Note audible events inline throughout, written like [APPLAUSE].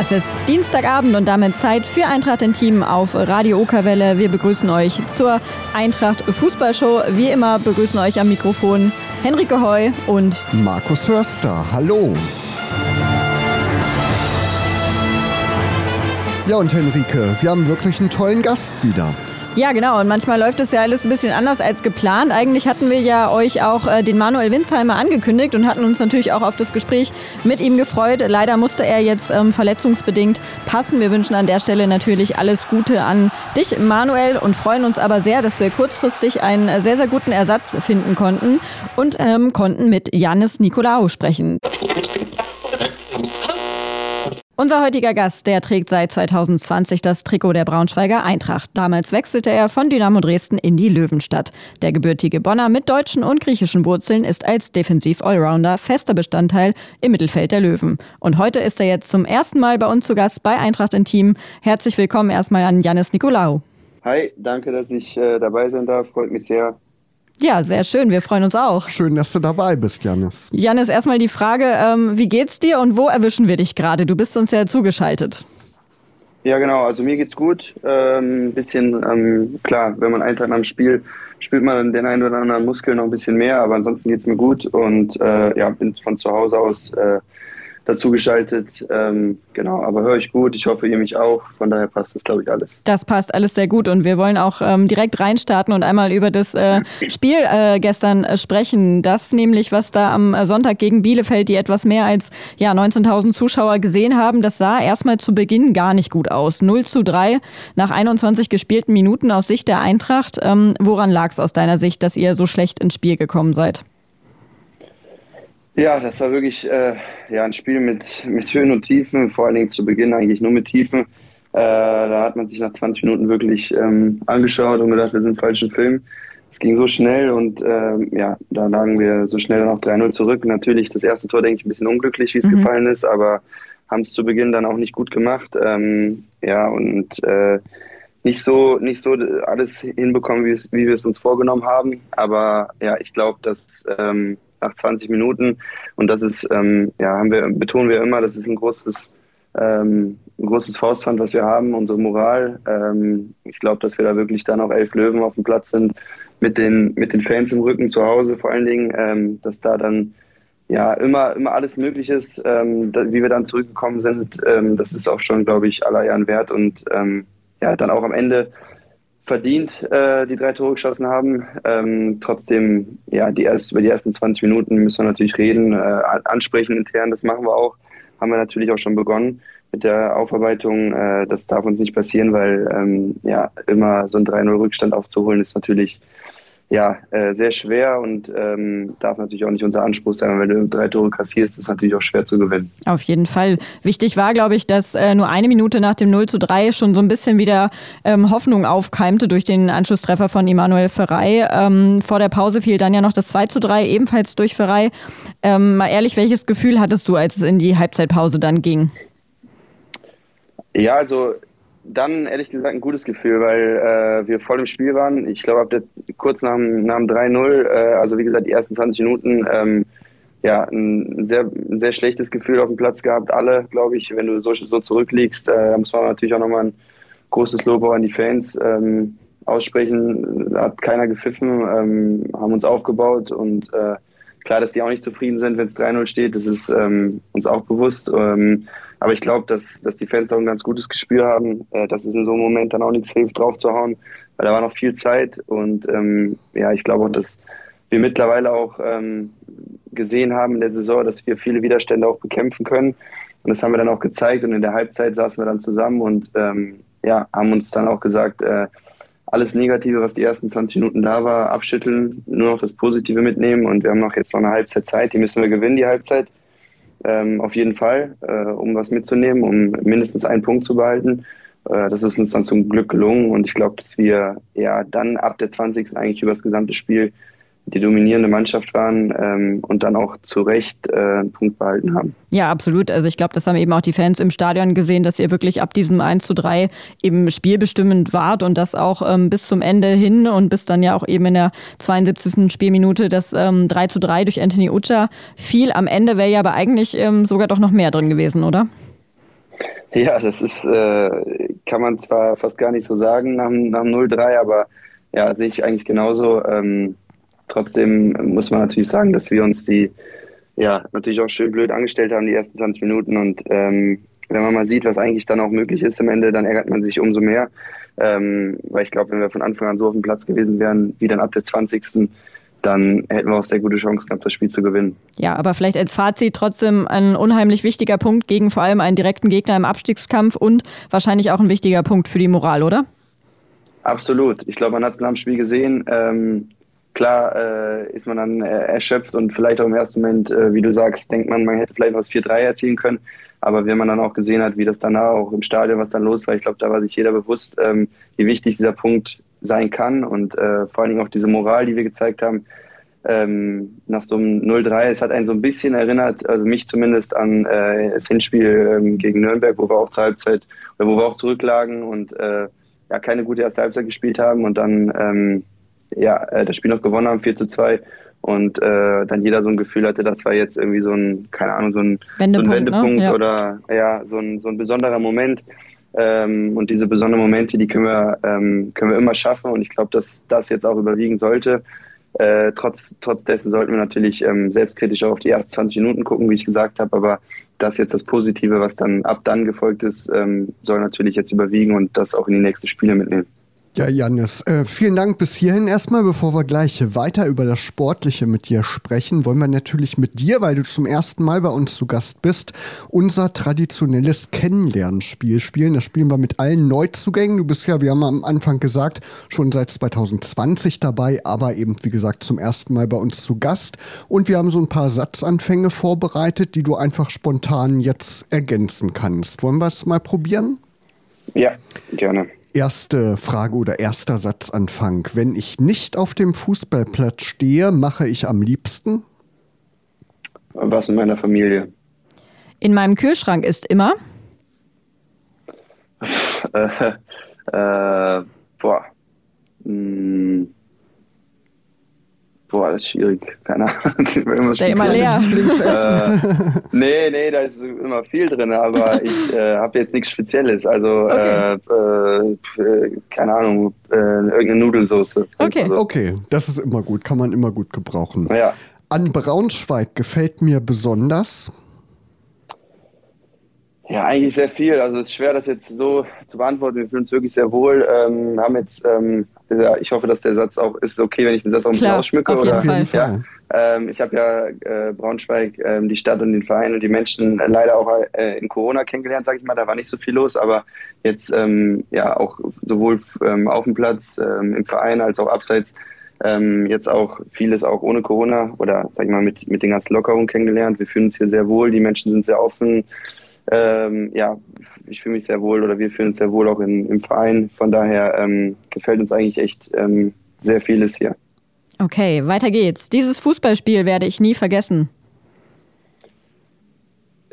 Es ist Dienstagabend und damit Zeit für Eintracht in Team auf Radio Okerwelle. Wir begrüßen euch zur Eintracht Fußballshow. Wie immer begrüßen euch am Mikrofon Henrike Heu und Markus Hörster. Hallo. Ja, und Henrike, wir haben wirklich einen tollen Gast wieder. Ja, genau. Und manchmal läuft es ja alles ein bisschen anders als geplant. Eigentlich hatten wir ja euch auch äh, den Manuel Winsheimer angekündigt und hatten uns natürlich auch auf das Gespräch mit ihm gefreut. Leider musste er jetzt ähm, verletzungsbedingt passen. Wir wünschen an der Stelle natürlich alles Gute an dich, Manuel, und freuen uns aber sehr, dass wir kurzfristig einen sehr, sehr guten Ersatz finden konnten und ähm, konnten mit Janis Nikolaou sprechen. Unser heutiger Gast, der trägt seit 2020 das Trikot der Braunschweiger Eintracht. Damals wechselte er von Dynamo Dresden in die Löwenstadt. Der gebürtige Bonner mit deutschen und griechischen Wurzeln ist als Defensiv-Allrounder fester Bestandteil im Mittelfeld der Löwen. Und heute ist er jetzt zum ersten Mal bei uns zu Gast bei Eintracht in Team. Herzlich willkommen erstmal an Janis Nikolaou. Hi, danke, dass ich äh, dabei sein darf. Freut mich sehr. Ja, sehr schön. Wir freuen uns auch. Schön, dass du dabei bist, Janis. Janis, erstmal die Frage, ähm, wie geht's dir und wo erwischen wir dich gerade? Du bist uns ja zugeschaltet. Ja, genau. Also mir geht's gut. Ein ähm, bisschen, ähm, klar, wenn man einen Tag am Spiel spielt man den einen oder anderen Muskel noch ein bisschen mehr, aber ansonsten geht's mir gut und äh, ja, bin von zu Hause aus äh, dazu geschaltet. Ähm, genau, aber höre ich gut. Ich hoffe, ihr mich auch. Von daher passt das, glaube ich, alles. Das passt alles sehr gut und wir wollen auch ähm, direkt reinstarten und einmal über das äh, [LAUGHS] Spiel äh, gestern äh, sprechen. Das nämlich, was da am Sonntag gegen Bielefeld, die etwas mehr als ja, 19.000 Zuschauer gesehen haben, das sah erstmal zu Beginn gar nicht gut aus. 0 zu 3 nach 21 gespielten Minuten aus Sicht der Eintracht. Ähm, woran lag es aus deiner Sicht, dass ihr so schlecht ins Spiel gekommen seid? Ja, das war wirklich äh, ja, ein Spiel mit, mit Höhen und Tiefen, vor allen Dingen zu Beginn eigentlich nur mit Tiefen. Äh, da hat man sich nach 20 Minuten wirklich ähm, angeschaut und gedacht, wir sind im falschen Film. Es ging so schnell und ähm, ja, da lagen wir so schnell dann auch 3-0 zurück. Natürlich das erste Tor, denke ich, ein bisschen unglücklich, wie es mhm. gefallen ist, aber haben es zu Beginn dann auch nicht gut gemacht. Ähm, ja, und äh, nicht so, nicht so alles hinbekommen, wie, wie wir es uns vorgenommen haben. Aber ja, ich glaube, dass ähm, nach 20 Minuten. Und das ist, ähm, ja, wir, betonen wir immer, das ist ein großes, ähm, ein großes Faustpfand, was wir haben, unsere Moral. Ähm, ich glaube, dass wir da wirklich dann auch elf Löwen auf dem Platz sind, mit den, mit den Fans im Rücken zu Hause vor allen Dingen, ähm, dass da dann ja immer, immer alles möglich ist, ähm, wie wir dann zurückgekommen sind. Ähm, das ist auch schon, glaube ich, aller Ehren wert und ja, dann auch am Ende verdient äh, die drei Tore geschossen haben. Ähm, trotzdem, ja, die erst, über die ersten 20 Minuten müssen wir natürlich reden, äh, ansprechen intern, das machen wir auch. Haben wir natürlich auch schon begonnen mit der Aufarbeitung. Äh, das darf uns nicht passieren, weil ähm, ja, immer so ein 3-0-Rückstand aufzuholen ist natürlich ja, äh, sehr schwer und ähm, darf natürlich auch nicht unser Anspruch sein. Wenn du drei Tore kassierst, ist es natürlich auch schwer zu gewinnen. Auf jeden Fall. Wichtig war, glaube ich, dass äh, nur eine Minute nach dem 0 zu 3 schon so ein bisschen wieder ähm, Hoffnung aufkeimte durch den Anschlusstreffer von Emanuel Ferrei. Ähm, vor der Pause fiel dann ja noch das 2 zu 3, ebenfalls durch Ferrei. Ähm, mal ehrlich, welches Gefühl hattest du, als es in die Halbzeitpause dann ging? Ja, also dann ehrlich gesagt ein gutes Gefühl, weil äh, wir voll im Spiel waren. Ich glaube, kurz nach, nach dem 3-0, äh, also wie gesagt, die ersten 20 Minuten, ähm, ja, ein sehr, ein sehr schlechtes Gefühl auf dem Platz gehabt. Alle, glaube ich, wenn du so, so zurückliegst, äh, muss man natürlich auch nochmal ein großes Lob auch an die Fans ähm, aussprechen. Da hat keiner gepfiffen, ähm, haben uns aufgebaut und äh, klar, dass die auch nicht zufrieden sind, wenn es 3-0 steht, das ist ähm, uns auch bewusst. Ähm, aber ich glaube, dass, dass die Fans auch ein ganz gutes Gespür haben, äh, dass es in so einem Moment dann auch nichts hilft, drauf zu hauen, weil da war noch viel Zeit. Und ähm, ja, ich glaube auch, dass wir mittlerweile auch ähm, gesehen haben in der Saison, dass wir viele Widerstände auch bekämpfen können. Und das haben wir dann auch gezeigt. Und in der Halbzeit saßen wir dann zusammen und ähm, ja, haben uns dann auch gesagt, äh, alles Negative, was die ersten 20 Minuten da war, abschütteln, nur noch das Positive mitnehmen. Und wir haben noch jetzt noch eine Halbzeit Zeit, die müssen wir gewinnen, die Halbzeit ähm, auf jeden Fall, äh, um was mitzunehmen, um mindestens einen Punkt zu behalten. Äh, das ist uns dann zum Glück gelungen und ich glaube, dass wir ja dann ab der 20. eigentlich über das gesamte Spiel die dominierende Mannschaft waren ähm, und dann auch zu Recht äh, einen Punkt behalten haben. Ja, absolut. Also ich glaube, das haben eben auch die Fans im Stadion gesehen, dass ihr wirklich ab diesem 1 zu 3 eben spielbestimmend wart und das auch ähm, bis zum Ende hin und bis dann ja auch eben in der 72. Spielminute das ähm, 3 zu 3 durch Anthony Ucha fiel. Am Ende wäre ja aber eigentlich ähm, sogar doch noch mehr drin gewesen, oder? Ja, das ist, äh, kann man zwar fast gar nicht so sagen nach, nach 0-3, aber ja, sehe ich eigentlich genauso. Ähm, trotzdem muss man natürlich sagen, dass wir uns die, ja, natürlich auch schön blöd angestellt haben, die ersten 20 Minuten. Und ähm, wenn man mal sieht, was eigentlich dann auch möglich ist am Ende, dann ärgert man sich umso mehr. Ähm, weil ich glaube, wenn wir von Anfang an so auf dem Platz gewesen wären, wie dann ab der 20 dann hätten wir auch sehr gute Chancen gehabt, das Spiel zu gewinnen. Ja, aber vielleicht als Fazit trotzdem ein unheimlich wichtiger Punkt gegen vor allem einen direkten Gegner im Abstiegskampf und wahrscheinlich auch ein wichtiger Punkt für die Moral, oder? Absolut. Ich glaube, man hat es nach dem Spiel gesehen. Ähm, klar äh, ist man dann äh, erschöpft und vielleicht auch im ersten Moment, äh, wie du sagst, denkt man, man hätte vielleicht das 4-3 erzielen können. Aber wenn man dann auch gesehen hat, wie das danach auch im Stadion, was dann los war, ich glaube, da war sich jeder bewusst, ähm, wie wichtig dieser Punkt sein kann und äh, vor allen Dingen auch diese Moral, die wir gezeigt haben. Ähm, nach so einem 0-3, es hat einen so ein bisschen erinnert, also mich zumindest an äh, das Hinspiel ähm, gegen Nürnberg, wo wir auch zur Halbzeit, oder wo wir auch zurücklagen und äh, ja keine gute erste Halbzeit gespielt haben und dann ähm, ja äh, das Spiel noch gewonnen haben, 4 zu 2 und äh, dann jeder so ein Gefühl hatte, das war jetzt irgendwie so ein, keine Ahnung, so ein Wendepunkt, so ein Wendepunkt ne? ja. oder ja, so ein, so ein besonderer Moment. Ähm, und diese besonderen Momente, die können wir, ähm, können wir immer schaffen. Und ich glaube, dass das jetzt auch überwiegen sollte. Äh, trotz, trotz dessen sollten wir natürlich ähm, selbstkritisch auch auf die ersten 20 Minuten gucken, wie ich gesagt habe. Aber das jetzt das Positive, was dann ab dann gefolgt ist, ähm, soll natürlich jetzt überwiegen und das auch in die nächsten Spiele mitnehmen. Ja, Janis, äh, vielen Dank bis hierhin erstmal. Bevor wir gleich weiter über das Sportliche mit dir sprechen, wollen wir natürlich mit dir, weil du zum ersten Mal bei uns zu Gast bist, unser traditionelles Kennenlernspiel spielen. Das spielen wir mit allen Neuzugängen. Du bist ja, wir haben am Anfang gesagt, schon seit 2020 dabei, aber eben, wie gesagt, zum ersten Mal bei uns zu Gast. Und wir haben so ein paar Satzanfänge vorbereitet, die du einfach spontan jetzt ergänzen kannst. Wollen wir es mal probieren? Ja, gerne. Erste Frage oder erster Satzanfang. Wenn ich nicht auf dem Fußballplatz stehe, mache ich am liebsten? Was in meiner Familie? In meinem Kühlschrank ist immer. [LAUGHS] äh, äh, boah. Hm. Boah, das ist schwierig. Keine Ahnung. [LAUGHS] Ist der immer leer? äh, [LAUGHS] nee, nee, da ist immer viel drin, aber [LAUGHS] ich äh, habe jetzt nichts Spezielles. Also, Okay. äh, äh, keine Ahnung, äh, irgendeine Nudelsauce. Okay. Also, Okay, das ist immer gut, kann man immer gut gebrauchen. ja. An Braunschweig gefällt mir besonders. Ja, eigentlich sehr viel. Also es ist schwer, das jetzt so zu beantworten. Wir fühlen uns wirklich sehr wohl. Ähm, haben jetzt, ähm, ich hoffe, dass der Satz auch ist okay, wenn ich den Satz auch ein bisschen ausschmücke. auf jeden oder? Fall. Auf jeden Fall. Ja. Ähm, ich habe ja äh, Braunschweig, ähm, die Stadt und den Verein und die Menschen äh, leider auch äh, in Corona kennengelernt, sage ich mal. Da war nicht so viel los, aber jetzt ähm, ja auch sowohl ähm, auf dem Platz, ähm, im Verein als auch abseits ähm, jetzt auch vieles auch ohne Corona oder sag ich mal mit, mit den ganzen Lockerungen kennengelernt. Wir fühlen uns hier sehr wohl, die Menschen sind sehr offen. Ähm, ja, ich fühle mich sehr wohl oder wir fühlen uns sehr wohl auch in, im Verein. Von daher ähm, gefällt uns eigentlich echt ähm, sehr vieles hier. Okay, weiter geht's. Dieses Fußballspiel werde ich nie vergessen. [LAUGHS]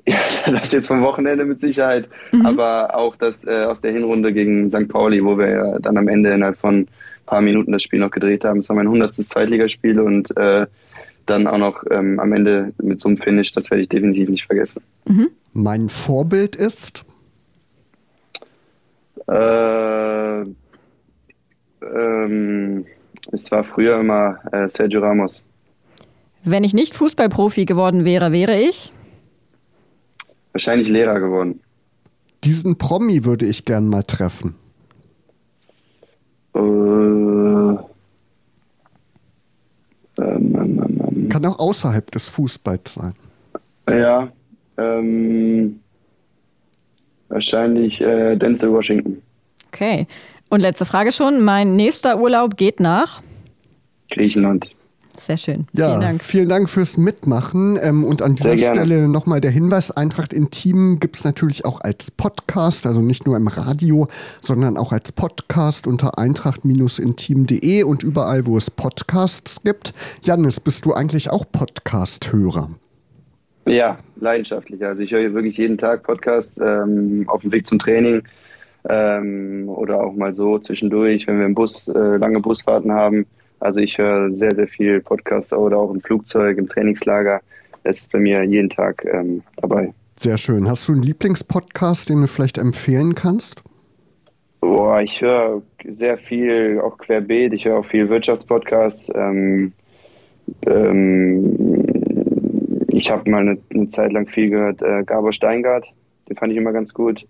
Ja, das jetzt vom Wochenende mit Sicherheit, Mhm. aber auch das äh, aus der Hinrunde gegen St. Pauli, wo wir ja dann am Ende innerhalb von ein paar Minuten das Spiel noch gedreht haben. Es war mein 100. Zweitligaspiel und äh, dann auch noch ähm, am Ende mit so einem Finish, das werde ich definitiv nicht vergessen. Mein Vorbild ist. Äh, ähm, es war früher immer äh, Sergio Ramos. Wenn ich nicht Fußballprofi geworden wäre, wäre ich. Wahrscheinlich Lehrer geworden. Diesen Promi würde ich gern mal treffen. Äh, ähm, ähm, ähm, ähm. Kann auch außerhalb des Fußballs sein. Ja, ähm, wahrscheinlich äh, Denzel Washington. Okay. Und letzte Frage schon. Mein nächster Urlaub geht nach. Griechenland. Sehr schön. Ja, Vielen Dank. vielen Dank fürs Mitmachen. Ähm, und an dieser. Stelle nochmal der Hinweis: Eintracht Intim gibt es natürlich auch als Podcast, also nicht nur im Radio, sondern auch als Podcast unter eintracht-intim.de und überall, wo es Podcasts gibt. Janis, bist du eigentlich auch Podcast-Hörer? Ja, leidenschaftlich. Also ich höre hier wirklich jeden Tag Podcast ähm, auf dem Weg zum Training ähm, oder auch mal so zwischendurch, wenn wir im Bus äh, lange Busfahrten haben. Also ich höre sehr, sehr viel Podcast oder auch im Flugzeug, im Trainingslager. Das ist bei mir jeden Tag ähm, dabei. Sehr schön. Hast du einen Lieblingspodcast, den du vielleicht empfehlen kannst? Boah, ich höre sehr viel, auch querbeet. Ich höre auch viel Wirtschaftspodcasts. Ähm, ähm, ich habe mal eine, eine, Zeit lang viel gehört, äh, Gabor Steingart, den fand ich immer ganz gut.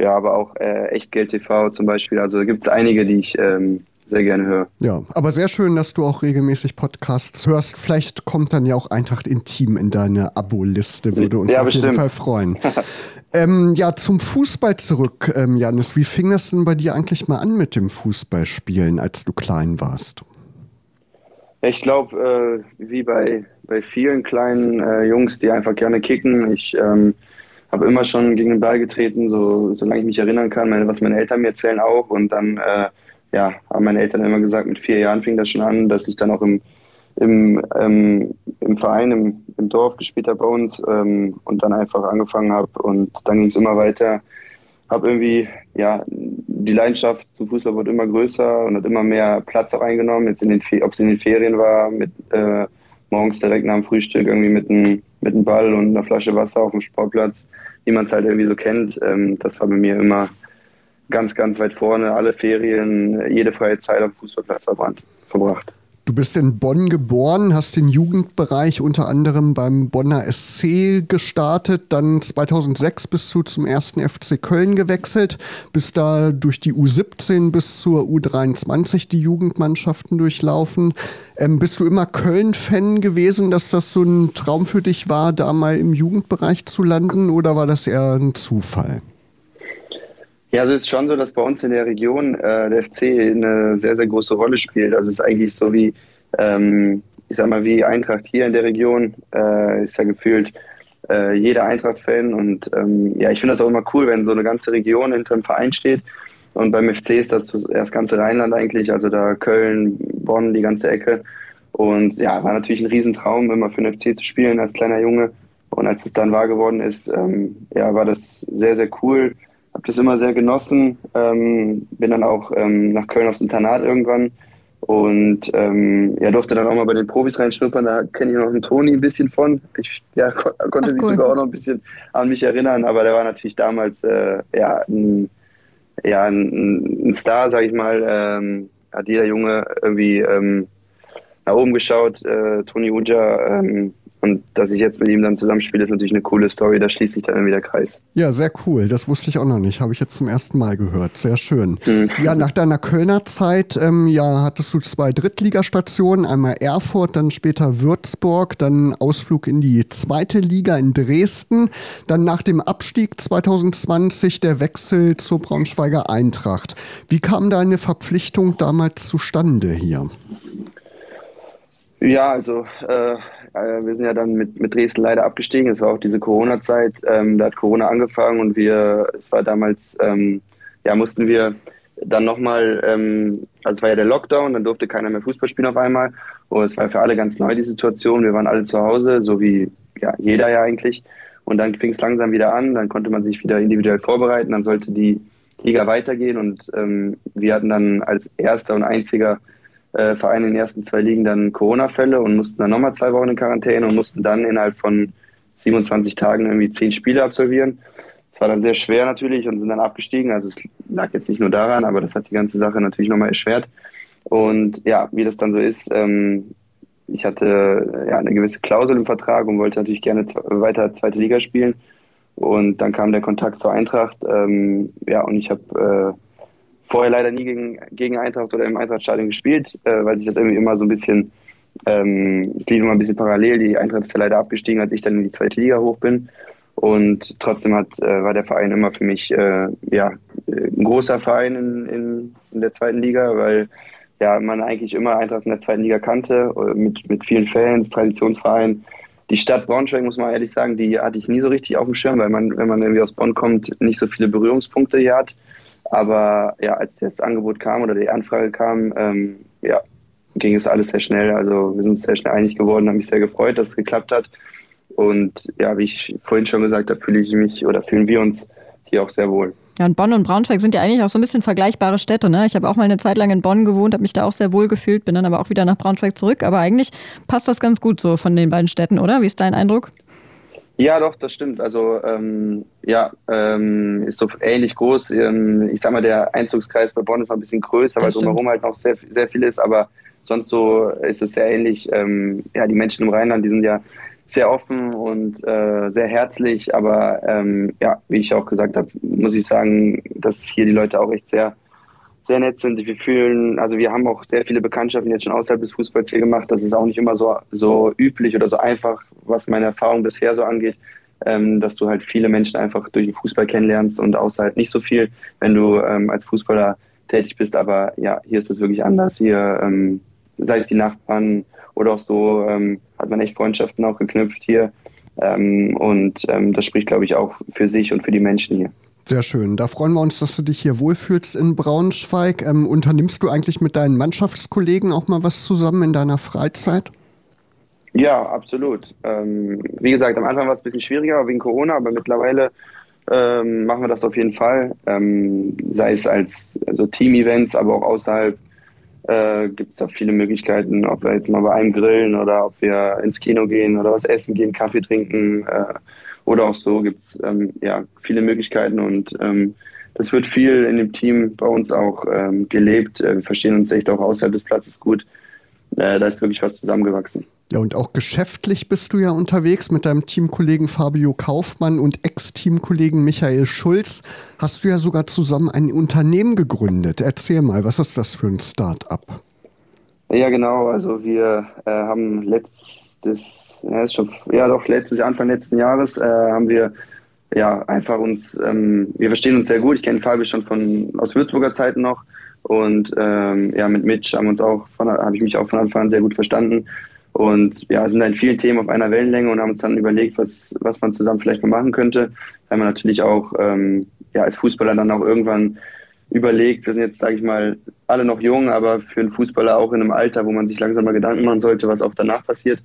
Ja, aber auch äh, Echtgeld TV zum Beispiel. Also gibt es einige, die ich ähm, sehr gerne höre. Ja, aber sehr schön, dass du auch regelmäßig Podcasts hörst. Vielleicht kommt dann ja auch Eintracht Intim in deine Abo-Liste, würde uns ja, auf bestimmt. jeden Fall freuen. [LAUGHS] ähm, ja, zum Fußball zurück, ähm, Janis. Wie fing das denn bei dir eigentlich mal an mit dem Fußballspielen, als du klein warst? Ich glaube, äh, wie bei, bei vielen kleinen äh, Jungs, die einfach gerne kicken, ich ähm, habe immer schon gegen den Ball getreten, so, solange ich mich erinnern kann, meine, was meine Eltern mir erzählen auch. Und dann äh, ja, haben meine Eltern immer gesagt, mit vier Jahren fing das schon an, dass ich dann auch im, im, ähm, im Verein, im, im Dorf gespielt habe bei uns ähm, und dann einfach angefangen habe. Und dann ging es immer weiter. Habe irgendwie, ja, die Leidenschaft zum Fußball wurde immer größer und hat immer mehr Platz auch eingenommen. Ob es in den Ferien war, mit äh, morgens direkt nach dem Frühstück irgendwie mit einem mit Ball und einer Flasche Wasser auf dem Sportplatz, wie man es halt irgendwie so kennt. Ähm, das war bei mir immer ganz, ganz weit vorne, alle Ferien, jede freie Zeit am Fußballplatz verbrannt, verbracht. Du bist in Bonn geboren, hast den Jugendbereich unter anderem beim Bonner SC gestartet, dann 2006 bist du zum ersten FC Köln gewechselt, bist da durch die U17 bis zur U23 die Jugendmannschaften durchlaufen. Ähm, bist du immer Köln-Fan gewesen, dass das so ein Traum für dich war, da mal im Jugendbereich zu landen oder war das eher ein Zufall? Ja, also es ist schon so, dass bei uns in der Region äh, der FC eine sehr, sehr große Rolle spielt. Also es ist eigentlich so wie, ähm, ich sag mal, wie Eintracht hier in der Region, äh, ist ja gefühlt äh, jeder Eintracht-Fan. Und ähm, ja, ich finde das auch immer cool, wenn so eine ganze Region hinter einem Verein steht. Und beim FC ist das das ganze Rheinland eigentlich, also da Köln, Bonn, die ganze Ecke. Und ja, war natürlich ein Riesentraum, immer für den FC zu spielen als kleiner Junge. Und als es dann wahr geworden ist, ähm, ja, war das sehr, sehr cool habe das immer sehr genossen. Ähm, bin dann auch ähm, nach Köln aufs Internat irgendwann und ähm, ja, durfte dann auch mal bei den Profis reinschnuppern. Da kenne ich noch einen Toni ein bisschen von. Ich ja, kon konnte Ach, cool. sogar auch noch ein bisschen an mich erinnern, aber der war natürlich damals äh, ja, ein, ja, ein, ein Star, sag ich mal. Ähm, hat jeder Junge irgendwie ähm, nach oben geschaut. Äh, Toni Uja ähm, und dass ich jetzt mit ihm dann zusammenspiele, ist natürlich eine coole Story. Da schließt sich dann irgendwie der Kreis. Ja, sehr cool. Das wusste ich auch noch nicht. Habe ich jetzt zum ersten Mal gehört. Sehr schön. Mhm. Ja, nach deiner Kölner Zeit, ähm, ja, hattest du zwei Drittligastationen. Einmal Erfurt, dann später Würzburg, dann Ausflug in die zweite Liga in Dresden. Dann nach dem Abstieg 2020 der Wechsel zur Braunschweiger Eintracht. Wie kam deine Verpflichtung damals zustande hier? Ja, also äh, wir sind ja dann mit, mit Dresden leider abgestiegen. Es war auch diese Corona-Zeit. Ähm, da hat Corona angefangen und wir, es war damals, ähm, ja, mussten wir dann nochmal, ähm, also es war ja der Lockdown, dann durfte keiner mehr Fußball spielen auf einmal. Und es war für alle ganz neu die Situation. Wir waren alle zu Hause, so wie ja, jeder ja eigentlich. Und dann fing es langsam wieder an, dann konnte man sich wieder individuell vorbereiten, dann sollte die Liga weitergehen und ähm, wir hatten dann als erster und einziger äh, Vereine in den ersten zwei Ligen dann Corona-Fälle und mussten dann nochmal zwei Wochen in Quarantäne und mussten dann innerhalb von 27 Tagen irgendwie zehn Spiele absolvieren. Das war dann sehr schwer natürlich und sind dann abgestiegen. Also es lag jetzt nicht nur daran, aber das hat die ganze Sache natürlich nochmal erschwert. Und ja, wie das dann so ist, ähm, ich hatte ja eine gewisse Klausel im Vertrag und wollte natürlich gerne weiter zweite Liga spielen. Und dann kam der Kontakt zur Eintracht. Ähm, ja, und ich habe äh, vorher leider nie gegen, gegen Eintracht oder im Eintrachtstadion gespielt, äh, weil sich das irgendwie immer so ein bisschen, ähm, lief immer ein bisschen parallel. Die Eintracht ist ja leider abgestiegen, als ich dann in die zweite Liga hoch bin. Und trotzdem hat, äh, war der Verein immer für mich äh, ja, ein großer Verein in, in, in, der zweiten Liga, weil ja, man eigentlich immer Eintracht in der zweiten Liga kannte, äh, mit, mit vielen Fans, Traditionsverein. Die Stadt Braunschweig, muss man ehrlich sagen, die hatte ich nie so richtig auf dem Schirm, weil man, wenn man irgendwie aus Bonn kommt, nicht so viele Berührungspunkte hier hat. Aber ja, als das Angebot kam oder die Anfrage kam, ähm, ja, ging es alles sehr schnell. Also wir sind sehr schnell einig geworden, habe mich sehr gefreut, dass es geklappt hat. Und ja, wie ich vorhin schon gesagt habe, fühle ich mich oder fühlen wir uns hier auch sehr wohl. Ja, und Bonn und Braunschweig sind ja eigentlich auch so ein bisschen vergleichbare Städte. Ne? Ich habe auch mal eine Zeit lang in Bonn gewohnt, habe mich da auch sehr wohl gefühlt, bin dann aber auch wieder nach Braunschweig zurück. Aber eigentlich passt das ganz gut so von den beiden Städten, oder? Wie ist dein Eindruck? Ja, doch, das stimmt. Also ähm, ja, ähm, ist so ähnlich groß. Ähm, ich sag mal, der Einzugskreis bei Bonn ist noch ein bisschen größer, weil drumherum halt noch sehr, sehr viel ist, aber sonst so ist es sehr ähnlich. Ähm, ja, die Menschen im Rheinland, die sind ja sehr offen und äh, sehr herzlich, aber ähm, ja, wie ich auch gesagt habe, muss ich sagen, dass hier die Leute auch echt sehr sehr nett sind. Wir fühlen, also wir haben auch sehr viele Bekanntschaften jetzt schon außerhalb des Fußballs hier gemacht. Das ist auch nicht immer so, so üblich oder so einfach, was meine Erfahrung bisher so angeht, ähm, dass du halt viele Menschen einfach durch den Fußball kennenlernst und außer halt nicht so viel, wenn du ähm, als Fußballer tätig bist. Aber ja, hier ist es wirklich anders. Hier, ähm, sei es die Nachbarn oder auch so, ähm, hat man echt Freundschaften auch geknüpft hier. Ähm, und ähm, das spricht, glaube ich, auch für sich und für die Menschen hier. Sehr schön. Da freuen wir uns, dass du dich hier wohlfühlst in Braunschweig. Ähm, unternimmst du eigentlich mit deinen Mannschaftskollegen auch mal was zusammen in deiner Freizeit? Ja, absolut. Ähm, wie gesagt, am Anfang war es ein bisschen schwieriger wegen Corona, aber mittlerweile ähm, machen wir das auf jeden Fall. Ähm, sei es als also Team-Events, aber auch außerhalb äh, gibt es da viele Möglichkeiten, ob wir jetzt mal bei einem grillen oder ob wir ins Kino gehen oder was essen gehen, Kaffee trinken. Äh, oder auch so gibt es ähm, ja, viele Möglichkeiten und ähm, das wird viel in dem Team bei uns auch ähm, gelebt. Äh, wir verstehen uns echt auch außerhalb des Platzes gut. Äh, da ist wirklich was zusammengewachsen. Ja, und auch geschäftlich bist du ja unterwegs mit deinem Teamkollegen Fabio Kaufmann und Ex-Teamkollegen Michael Schulz. Hast du ja sogar zusammen ein Unternehmen gegründet. Erzähl mal, was ist das für ein Start-up? Ja, genau. Also wir äh, haben letztes ja, ist schon, ja doch, letztes Anfang letzten Jahres äh, haben wir ja einfach uns, ähm, wir verstehen uns sehr gut. Ich kenne Fabi schon von aus Würzburger Zeiten noch und ähm, ja, mit Mitch haben uns auch habe ich mich auch von Anfang an sehr gut verstanden. Und ja, sind in vielen Themen auf einer Wellenlänge und haben uns dann überlegt, was, was man zusammen vielleicht mal machen könnte. Weil man natürlich auch ähm, ja, als Fußballer dann auch irgendwann überlegt, wir sind jetzt, sage ich mal, alle noch jung, aber für einen Fußballer auch in einem Alter, wo man sich langsam mal Gedanken machen sollte, was auch danach passiert.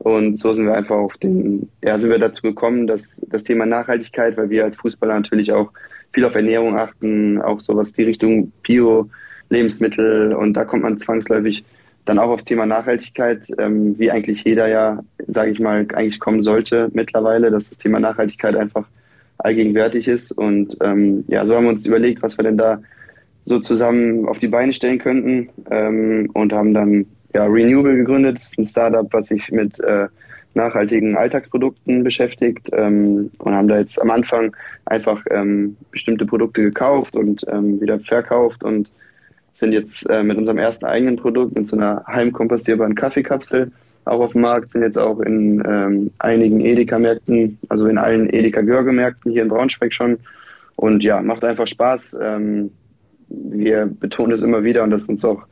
Und so sind wir einfach auf den, ja, sind wir dazu gekommen, dass das Thema Nachhaltigkeit, weil wir als Fußballer natürlich auch viel auf Ernährung achten, auch so was die Richtung Bio-Lebensmittel und da kommt man zwangsläufig dann auch aufs Thema Nachhaltigkeit, ähm, wie eigentlich jeder ja, sage ich mal, eigentlich kommen sollte mittlerweile, dass das Thema Nachhaltigkeit einfach allgegenwärtig ist. Und ähm, ja, so haben wir uns überlegt, was wir denn da so zusammen auf die Beine stellen könnten ähm, und haben dann ja, Renewable gegründet. Das ist ein Startup, was sich mit äh, nachhaltigen Alltagsprodukten beschäftigt ähm, und haben da jetzt am Anfang einfach ähm, bestimmte Produkte gekauft und ähm, wieder verkauft und sind jetzt äh, mit unserem ersten eigenen Produkt, mit so einer heimkompostierbaren Kaffeekapsel, auch auf dem Markt, sind jetzt auch in ähm, einigen Edeka-Märkten, also in allen Edeka-Görge-Märkten hier in Braunschweig schon. Und ja, macht einfach Spaß. Ähm, wir betonen es immer wieder und das ist uns auch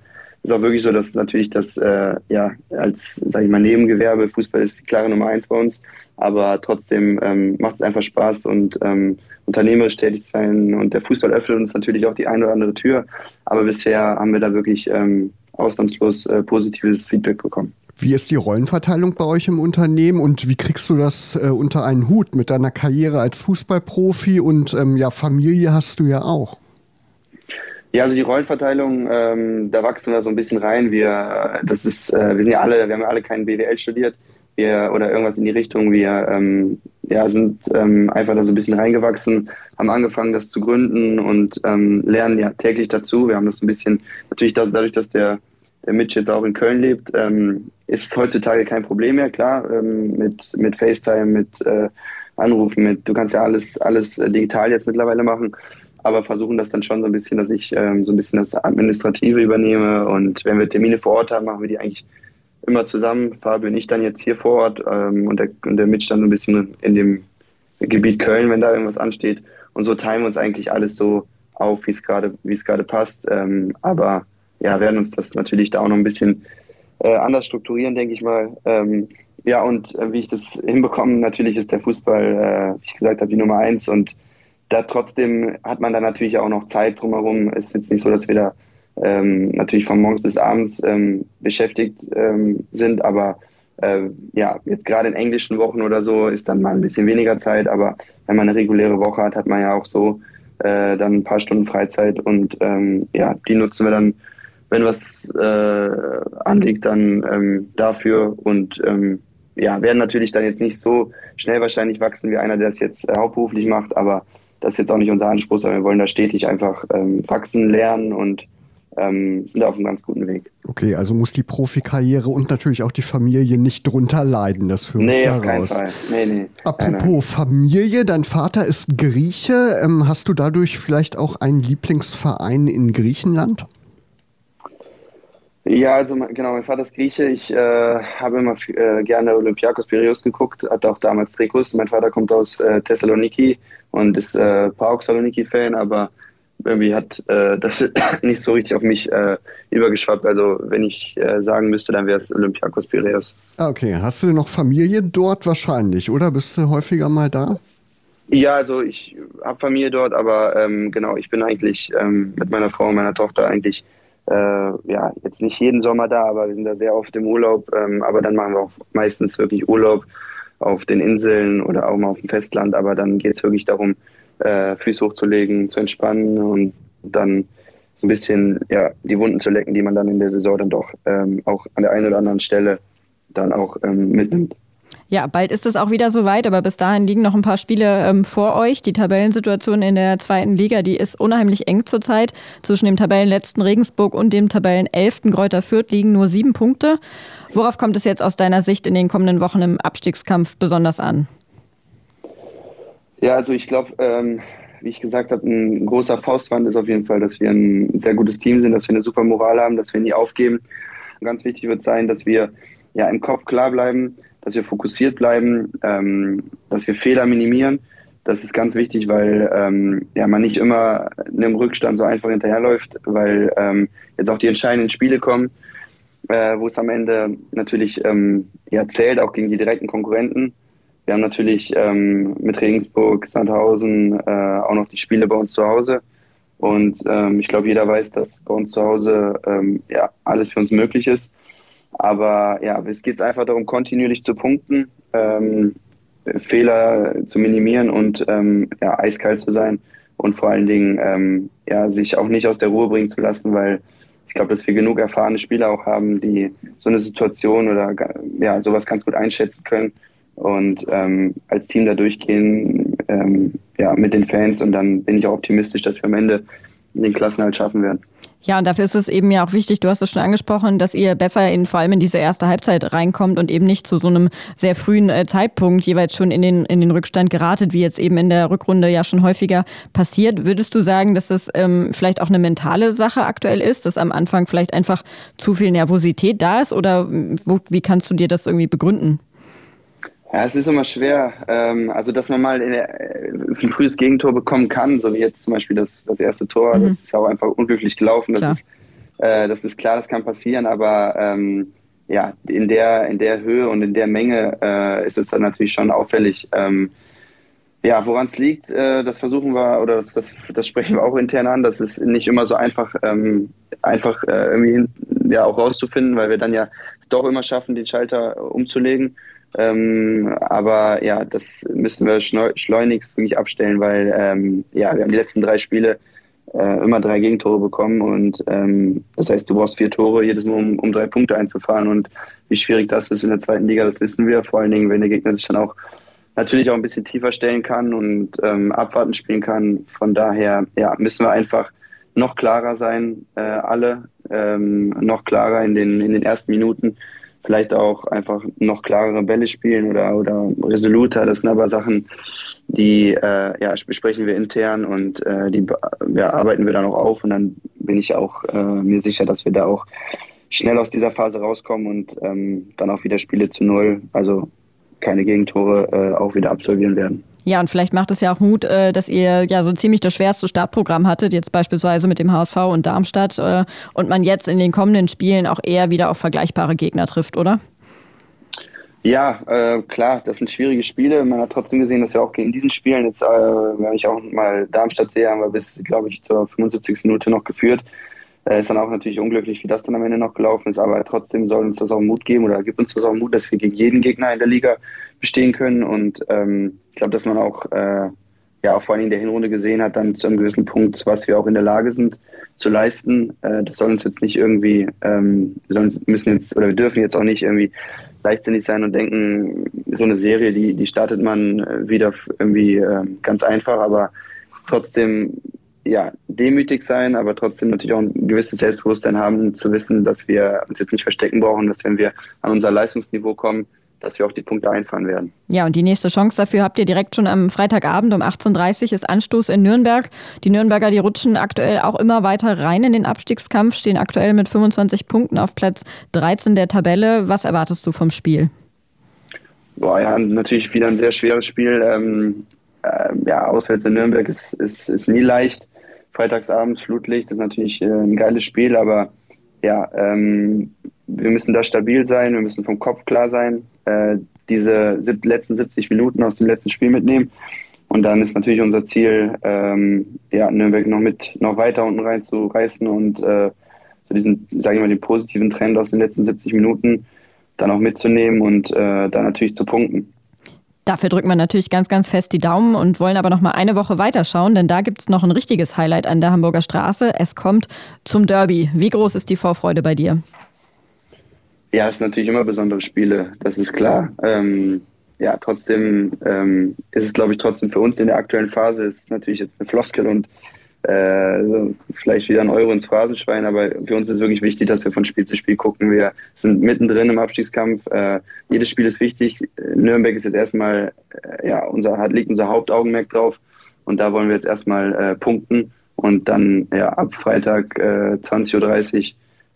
ist auch wirklich so, dass natürlich das äh, ja als, sage ich mal, Nebengewerbe, Fußball ist die klare Nummer eins bei uns, aber trotzdem ähm, macht es einfach Spaß und ähm, unternehmerisch tätig sein und der Fußball öffnet uns natürlich auch die eine oder andere Tür, aber bisher haben wir da wirklich ähm, ausnahmslos äh, positives Feedback bekommen. Wie ist die Rollenverteilung bei euch im Unternehmen und wie kriegst du das äh, unter einen Hut mit deiner Karriere als Fußballprofi und ähm, ja, Familie hast du ja auch? Ja, also die Rollenverteilung, ähm, da wachsen wir so ein bisschen rein. Wir, das ist, äh, wir sind ja alle, wir haben ja alle keinen BWL studiert, wir oder irgendwas in die Richtung. Wir ähm, ja, sind ähm, einfach da so ein bisschen reingewachsen, haben angefangen, das zu gründen und ähm, lernen ja täglich dazu. Wir haben das ein bisschen, natürlich dadurch, dass der, der Mitch jetzt auch in Köln lebt, ähm, ist es heutzutage kein Problem mehr, klar, ähm, mit, mit FaceTime, mit äh, Anrufen, mit, du kannst ja alles, alles äh, digital jetzt mittlerweile machen aber versuchen das dann schon so ein bisschen, dass ich ähm, so ein bisschen das Administrative übernehme und wenn wir Termine vor Ort haben, machen wir die eigentlich immer zusammen. Fabio und ich dann jetzt hier vor Ort ähm, und, der, und der Mitch dann so ein bisschen in dem Gebiet Köln, wenn da irgendwas ansteht. Und so teilen wir uns eigentlich alles so auf, wie es gerade, wie es gerade passt. Ähm, aber ja, werden uns das natürlich da auch noch ein bisschen äh, anders strukturieren, denke ich mal. Ähm, ja, und äh, wie ich das hinbekomme, natürlich ist der Fußball, äh, wie ich gesagt habe, die Nummer eins und da trotzdem hat man da natürlich auch noch Zeit drumherum. Es ist jetzt nicht so, dass wir da ähm, natürlich von morgens bis abends ähm, beschäftigt ähm, sind, aber äh, ja, jetzt gerade in englischen Wochen oder so ist dann mal ein bisschen weniger Zeit, aber wenn man eine reguläre Woche hat, hat man ja auch so äh, dann ein paar Stunden Freizeit und ähm, ja, die nutzen wir dann, wenn was äh, anliegt, dann ähm, dafür und ähm, ja, werden natürlich dann jetzt nicht so schnell wahrscheinlich wachsen wie einer, der das jetzt äh, hauptberuflich macht, aber das ist jetzt auch nicht unser Anspruch, sondern wir wollen da stetig einfach ähm, wachsen, lernen und ähm, sind auf einem ganz guten Weg. Okay, also muss die Profikarriere und natürlich auch die Familie nicht drunter leiden, das höre nee, ich daraus. Auf keinen Fall. Nee, nee. Apropos nein, nein. Familie, dein Vater ist Grieche. Ähm, hast du dadurch vielleicht auch einen Lieblingsverein in Griechenland? Ja, also genau, mein Vater ist Grieche. Ich äh, habe immer äh, gerne Olympiakos Piraeus geguckt, hatte auch damals Trikots. Mein Vater kommt aus äh, Thessaloniki und ist äh, PAOK Saloniki-Fan, aber irgendwie hat äh, das [COUGHS] nicht so richtig auf mich äh, übergeschwappt. Also wenn ich äh, sagen müsste, dann wäre es Olympiakos Piraeus. Ah, okay. Hast du denn noch Familie dort wahrscheinlich, oder? Bist du häufiger mal da? Ja, also ich habe Familie dort, aber ähm, genau, ich bin eigentlich ähm, mit meiner Frau und meiner Tochter eigentlich ja jetzt nicht jeden Sommer da, aber wir sind da sehr oft im Urlaub. Ähm, aber dann machen wir auch meistens wirklich Urlaub auf den Inseln oder auch mal auf dem Festland. Aber dann geht es wirklich darum, äh, Füße hochzulegen, zu entspannen und dann so ein bisschen ja, die Wunden zu lecken, die man dann in der Saison dann doch ähm, auch an der einen oder anderen Stelle dann auch ähm, mitnimmt. Ja, bald ist es auch wieder soweit, aber bis dahin liegen noch ein paar Spiele ähm, vor euch. Die Tabellensituation in der zweiten Liga, die ist unheimlich eng zurzeit. Zwischen dem Tabellenletzten Regensburg und dem Tabellenelften Kräuter Fürth liegen nur sieben Punkte. Worauf kommt es jetzt aus deiner Sicht in den kommenden Wochen im Abstiegskampf besonders an? Ja, also ich glaube, ähm, wie ich gesagt habe, ein großer Faustwand ist auf jeden Fall, dass wir ein sehr gutes Team sind, dass wir eine super Moral haben, dass wir nie aufgeben. Und ganz wichtig wird sein, dass wir ja im Kopf klar bleiben, dass wir fokussiert bleiben, ähm, dass wir Fehler minimieren. Das ist ganz wichtig, weil ähm, ja, man nicht immer einem Rückstand so einfach hinterherläuft, weil ähm, jetzt auch die entscheidenden Spiele kommen, äh, wo es am Ende natürlich ähm, ja, zählt, auch gegen die direkten Konkurrenten. Wir haben natürlich ähm, mit Regensburg, Sandhausen äh, auch noch die Spiele bei uns zu Hause. Und ähm, ich glaube, jeder weiß, dass bei uns zu Hause ja, alles für uns möglich ist. Aber ja, es geht einfach darum, kontinuierlich zu punkten, ähm, Fehler zu minimieren und ähm, ja, eiskalt zu sein und vor allen Dingen ähm, ja, sich auch nicht aus der Ruhe bringen zu lassen, weil ich glaube, dass wir genug erfahrene Spieler auch haben, die so eine Situation oder ja, sowas ganz gut einschätzen können und ähm, als Team da durchgehen ähm, ja, mit den Fans und dann bin ich auch optimistisch, dass wir am Ende den Klassenhalt schaffen werden. Ja, und dafür ist es eben ja auch wichtig, du hast es schon angesprochen, dass ihr besser in vor allem in diese erste Halbzeit reinkommt und eben nicht zu so einem sehr frühen äh, Zeitpunkt jeweils schon in den, in den Rückstand geratet, wie jetzt eben in der Rückrunde ja schon häufiger passiert. Würdest du sagen, dass es ähm, vielleicht auch eine mentale Sache aktuell ist, dass am Anfang vielleicht einfach zu viel Nervosität da ist oder wo, wie kannst du dir das irgendwie begründen? Ja, es ist immer schwer. Ähm, also, dass man mal der, äh, ein frühes Gegentor bekommen kann, so wie jetzt zum Beispiel das, das erste Tor, mhm. das ist auch einfach unglücklich gelaufen. Das ist, äh, das ist klar, das kann passieren, aber ähm, ja, in der, in der Höhe und in der Menge äh, ist es dann natürlich schon auffällig. Ähm, ja, woran es liegt, äh, das versuchen wir oder das, das, das, sprechen wir auch intern an. Das ist nicht immer so einfach, ähm, einfach äh, irgendwie ja, auch rauszufinden, weil wir dann ja doch immer schaffen, den Schalter umzulegen. Ähm, aber ja, das müssen wir schleunigst wirklich abstellen, weil ähm, ja, wir haben die letzten drei Spiele äh, immer drei Gegentore bekommen und ähm, das heißt, du brauchst vier Tore jedes Mal, um, um drei Punkte einzufahren und wie schwierig das ist in der zweiten Liga, das wissen wir. Vor allen Dingen, wenn der Gegner sich dann auch natürlich auch ein bisschen tiefer stellen kann und ähm, abwarten spielen kann. Von daher ja, müssen wir einfach noch klarer sein, äh, alle, ähm, noch klarer in den, in den ersten Minuten vielleicht auch einfach noch klarere Bälle spielen oder, oder resoluter. Das sind aber Sachen, die äh, ja, besprechen wir intern und äh, die ja, arbeiten wir dann auch auf und dann bin ich auch äh, mir sicher, dass wir da auch schnell aus dieser Phase rauskommen und ähm, dann auch wieder Spiele zu Null, also keine Gegentore, äh, auch wieder absolvieren werden. Ja, und vielleicht macht es ja auch Mut, äh, dass ihr ja so ziemlich das schwerste Startprogramm hattet, jetzt beispielsweise mit dem HSV und Darmstadt, äh, und man jetzt in den kommenden Spielen auch eher wieder auf vergleichbare Gegner trifft, oder? Ja, äh, klar, das sind schwierige Spiele. Man hat trotzdem gesehen, dass wir auch in diesen Spielen, jetzt, äh, wenn ich auch mal Darmstadt sehe, haben wir bis, glaube ich, zur 75. Minute noch geführt. Äh, ist dann auch natürlich unglücklich, wie das dann am Ende noch gelaufen ist, aber trotzdem soll uns das auch Mut geben oder gibt uns das auch Mut, dass wir gegen jeden Gegner in der Liga bestehen können. Und ähm, glaube, dass man auch, äh, ja, auch vor allem in der Hinrunde gesehen hat, dann zu einem gewissen Punkt, was wir auch in der Lage sind zu leisten. Äh, das soll uns jetzt nicht irgendwie, ähm, wir sollen, müssen jetzt oder wir dürfen jetzt auch nicht irgendwie leichtsinnig sein und denken, so eine Serie, die, die startet man wieder irgendwie äh, ganz einfach, aber trotzdem ja, demütig sein, aber trotzdem natürlich auch ein gewisses Selbstbewusstsein haben, zu wissen, dass wir uns jetzt nicht verstecken brauchen, dass wenn wir an unser Leistungsniveau kommen, dass wir auch die Punkte einfahren werden. Ja, und die nächste Chance dafür habt ihr direkt schon am Freitagabend um 18.30 Uhr ist Anstoß in Nürnberg. Die Nürnberger, die rutschen aktuell auch immer weiter rein in den Abstiegskampf, stehen aktuell mit 25 Punkten auf Platz 13 der Tabelle. Was erwartest du vom Spiel? Boah, ja, natürlich wieder ein sehr schweres Spiel. Ähm, äh, ja, auswärts in Nürnberg ist, ist, ist nie leicht. Freitagsabends Flutlicht ist natürlich äh, ein geiles Spiel, aber ja, ähm, wir müssen da stabil sein, wir müssen vom Kopf klar sein, äh, diese letzten 70 Minuten aus dem letzten Spiel mitnehmen. Und dann ist natürlich unser Ziel, ähm, ja, Nürnberg noch mit noch weiter unten reinzureißen und äh, so diesen, sage ich mal, den positiven Trend aus den letzten 70 Minuten dann auch mitzunehmen und äh, dann natürlich zu punkten. Dafür drücken wir natürlich ganz, ganz fest die Daumen und wollen aber noch mal eine Woche weiterschauen, denn da gibt es noch ein richtiges Highlight an der Hamburger Straße. Es kommt zum Derby. Wie groß ist die Vorfreude bei dir? Ja, es sind natürlich immer besondere Spiele, das ist klar. Ähm, ja, trotzdem ähm, ist es, glaube ich, trotzdem für uns in der aktuellen Phase ist natürlich jetzt eine Floskel und äh, so vielleicht wieder ein Euro ins Phrasenschwein, aber für uns ist wirklich wichtig, dass wir von Spiel zu Spiel gucken. Wir sind mittendrin im Abstiegskampf. Äh, jedes Spiel ist wichtig. Nürnberg ist jetzt erstmal, äh, ja, unser, liegt unser Hauptaugenmerk drauf und da wollen wir jetzt erstmal äh, punkten und dann ja, ab Freitag 20.30 Uhr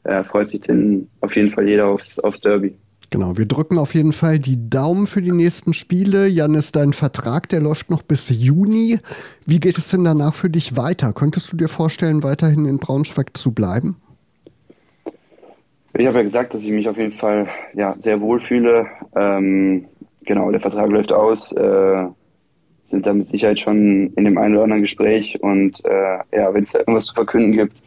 äh, freut sich denn auf jeden Fall jeder aufs, aufs Derby. Genau, wir drücken auf jeden Fall die Daumen für die nächsten Spiele. Janis, dein Vertrag, der läuft noch bis Juni. Wie geht es denn danach für dich weiter? Könntest du dir vorstellen, weiterhin in Braunschweig zu bleiben? Ich habe ja gesagt, dass ich mich auf jeden Fall ja, sehr wohl fühle. Ähm, genau, der Vertrag läuft aus. Äh, sind da mit Sicherheit schon in dem einen oder anderen Gespräch. Und äh, ja, wenn es da irgendwas zu verkünden gibt,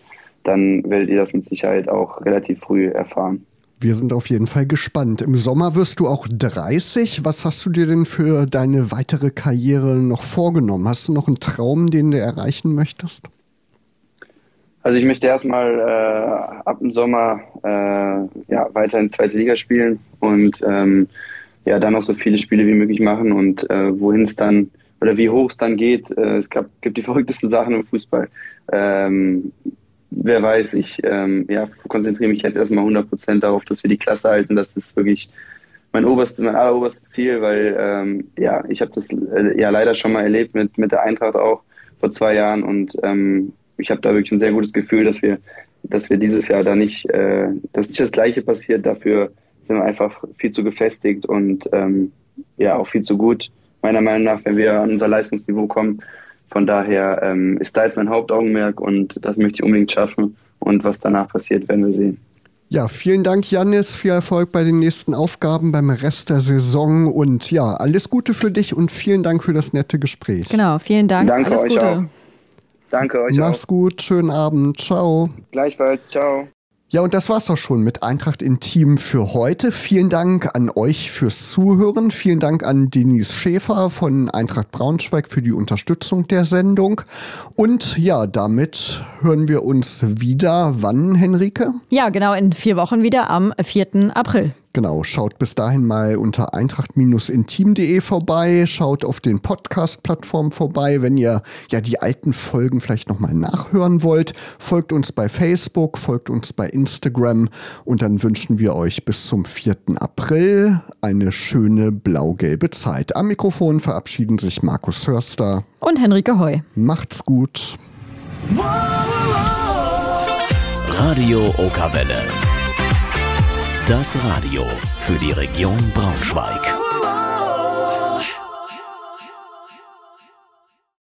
dann werdet ihr das mit Sicherheit auch relativ früh erfahren. Wir sind auf jeden Fall gespannt. Im Sommer wirst du auch 30. Was hast du dir denn für deine weitere Karriere noch vorgenommen? Hast du noch einen Traum, den du erreichen möchtest? Also ich möchte erstmal äh, ab dem Sommer äh, ja, weiter in zweite Liga spielen und ähm, ja, dann noch so viele Spiele wie möglich machen und äh, wohin es dann oder wie hoch es dann geht. Äh, es gab, gibt die [LAUGHS] verrücktesten Sachen im Fußball. Ähm, wer weiß, ich ähm, ja, konzentriere mich jetzt erstmal 100% darauf, dass wir die Klasse halten. Das ist wirklich mein oberstes, mein alleroberstes Ziel, weil ähm, ja, ich habe das äh, ja leider schon mal erlebt mit, mit der Eintracht auch vor zwei Jahren und ähm, ich habe da wirklich ein sehr gutes Gefühl, dass wir, dass wir dieses Jahr da nicht, äh, dass nicht das Gleiche passiert. Dafür sind wir einfach viel zu gefestigt und ähm, ja auch viel zu gut, meiner Meinung nach, wenn wir an unser Leistungsniveau kommen. Von daher ähm, ist da jetzt mein Hauptaugenmerk und das möchte ich unbedingt schaffen. Und was danach passiert, werden wir sehen. Ja, vielen Dank, Janis. Viel Erfolg bei den nächsten Aufgaben beim Rest der Saison. Und ja, alles Gute für dich und vielen Dank für das nette Gespräch. Genau, vielen Dank. Danke alles euch Gute. auch. Danke euch Mach's auch. gut, schönen Abend. Ciao. Gleichfalls. Ciao. Ja, und das war's auch schon mit Eintracht Intim für heute. Vielen Dank an euch fürs Zuhören. Vielen Dank an Denise Schäfer von Eintracht Braunschweig für die Unterstützung der Sendung. Und ja, damit hören wir uns wieder. Wann, Henrike? Ja, genau, in vier Wochen wieder am 4. April. Genau, schaut bis dahin mal unter eintracht-intim.de vorbei, schaut auf den Podcast-Plattformen vorbei, wenn ihr ja die alten Folgen vielleicht nochmal nachhören wollt. Folgt uns bei Facebook, folgt uns bei Instagram und dann wünschen wir euch bis zum 4. April eine schöne blau-gelbe Zeit. Am Mikrofon verabschieden sich Markus Hörster. Und Henrike Heu. Macht's gut. Radio Okawelle. Das Radio für die Region Braunschweig.